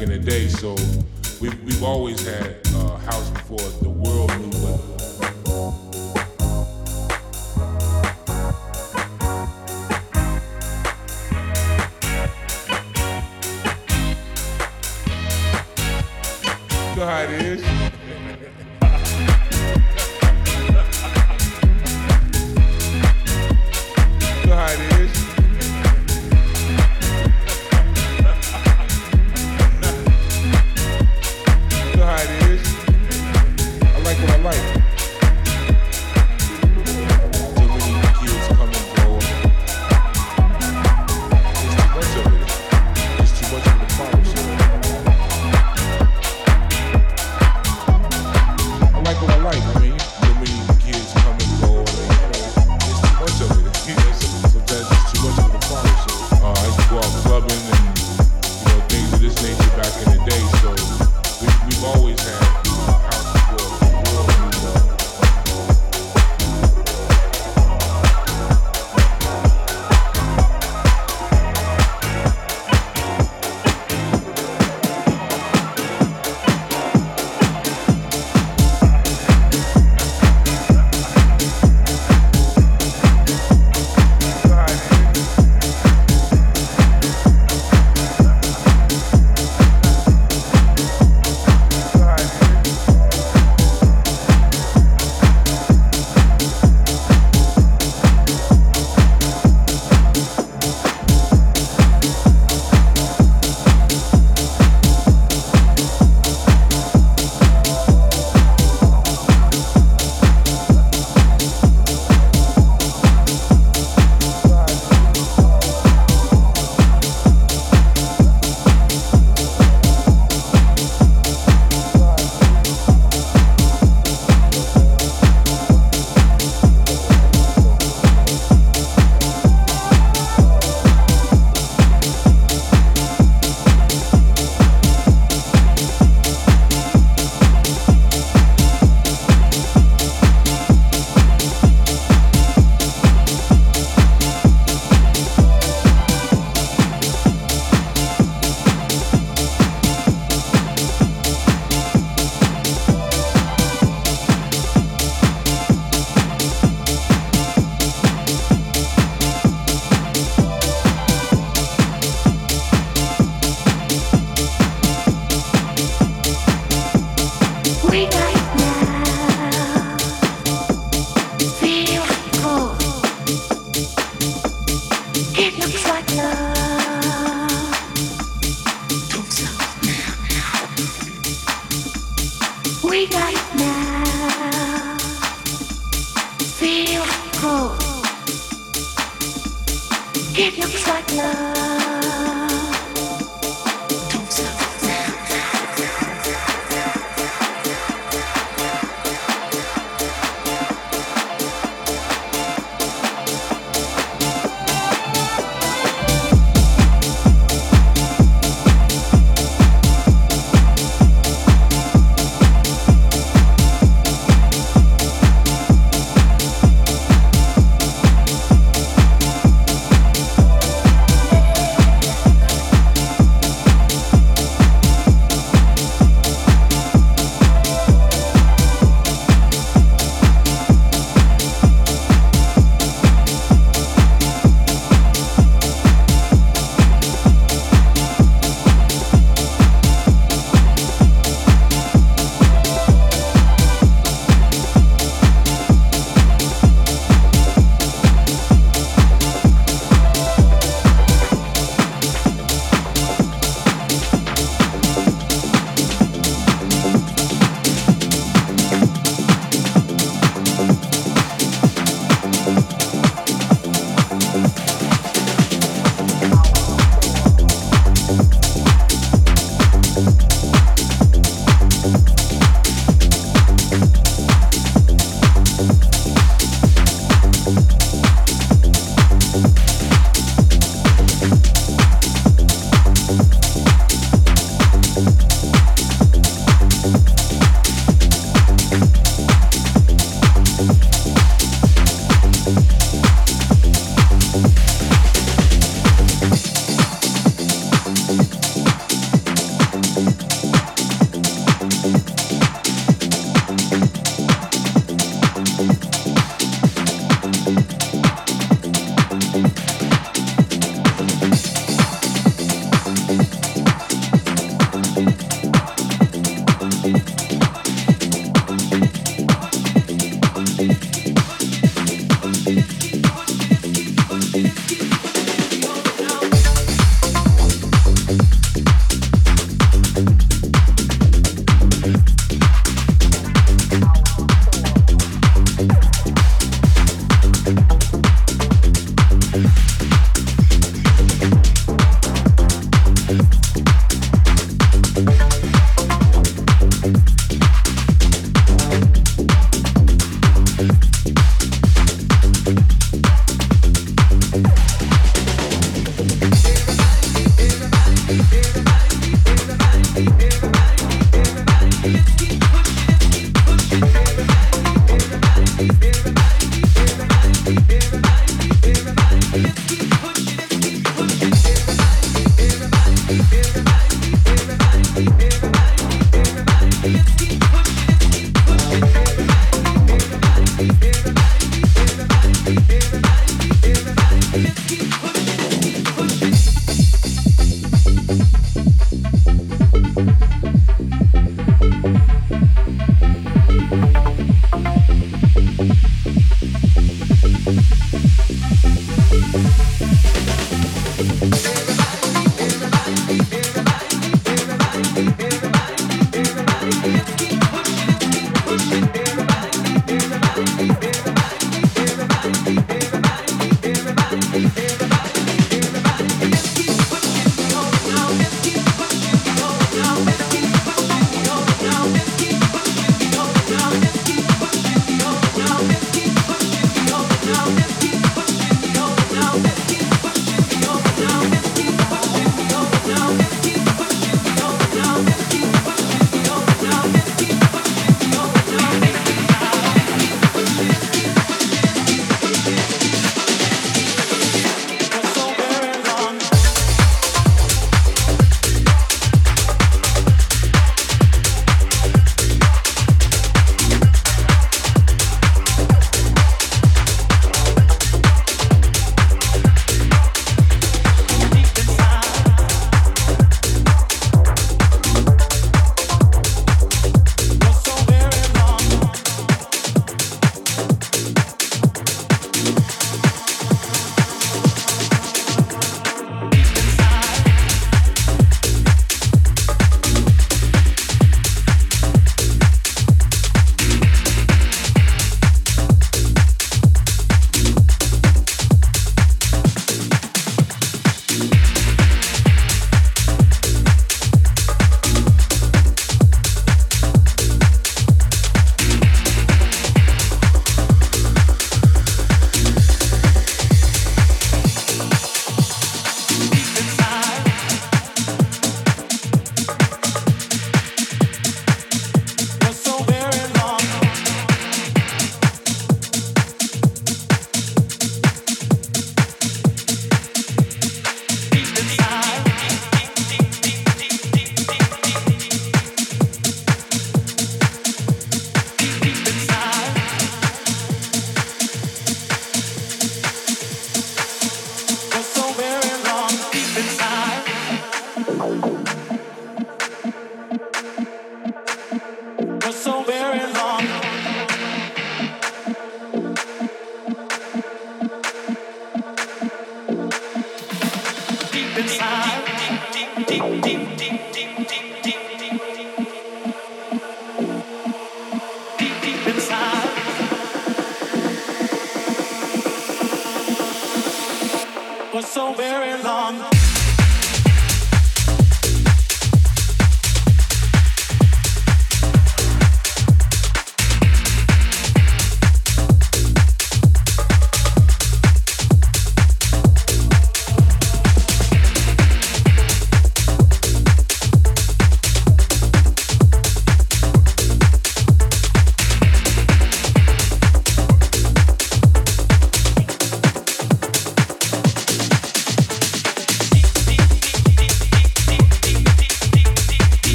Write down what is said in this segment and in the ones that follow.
in the day.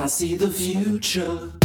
I see the future.